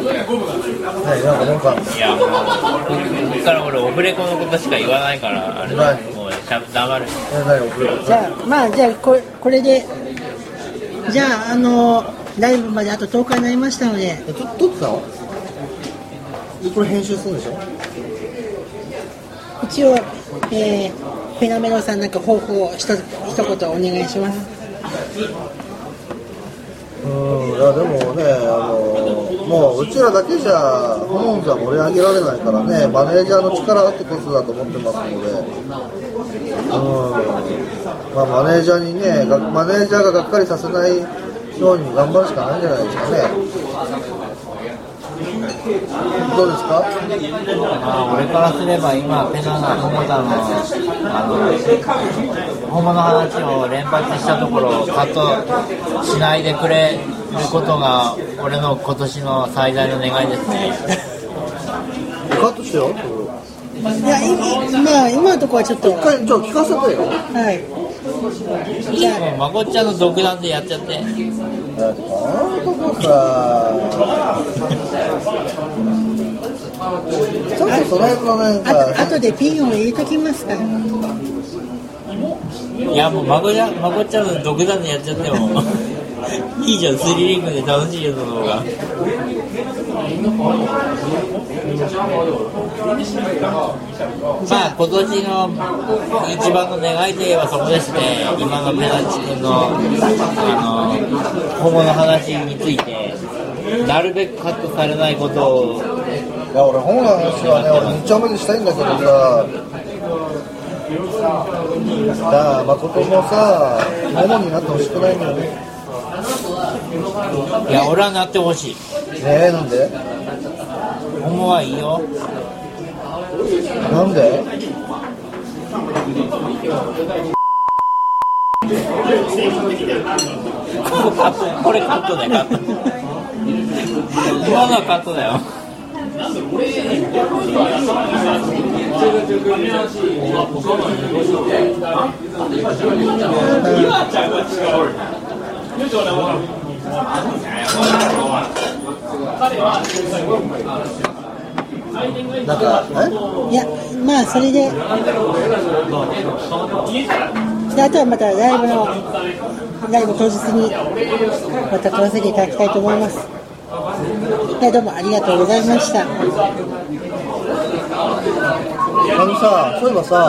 なんかなんかいやもうここから俺オフレコのことしか言わないからあれだもうしゃ黙る。じゃあまあじゃあこれこれでじゃああのライブまであと10日になりましたので。えと撮ってたの？これ編集するんでしょ？一応、えー、フェナメロさんなんか抱負をひと一言お願いします。うんいやでもねもううちらだけじゃホモンズは盛り上げられないからねマネージャーの力ってこそだと思ってますので。うん。まあマネージャーにねマネージャーががっかりさせないように頑張るしかないんじゃないですかね。どうですか？まあ俺からすれば今ペナがホモだのあのホモの話を連発したところをカットしないでくれ。ることが俺の今年の最大の願いですね。カットしてよ。いやい今今のところはちょっと。一回じゃあ聞かせてよ。はい。じゃあ。もうまこっちゃんの独断でやっちゃって。だってこのとこさちょっとその辺のなんあとか後でピンを入れときますか。らいやもうまこちゃんまこっちゃんの独断でやっちゃってもいいじゃんスリリングで楽しいよその方が。まあ今年の一番の願いといえばそこですね今のペナチ君のあのホモの話についてなるべくカットされないことを。いや俺本の話はね俺2丁目でしたいんだけどさ。だから誠もさモモになってほしくないんだよね。いや俺はなってほしい。ねえなんで？ホモはいいよ。なんで？ここカットこれカットだよ。カット今のはカットだよ。なんかえ？いやまあそれで。であとはまたライブのライブ当日にまた撮らせていただきたいと思います。でどうもありがとうございました。あのさそういえばさ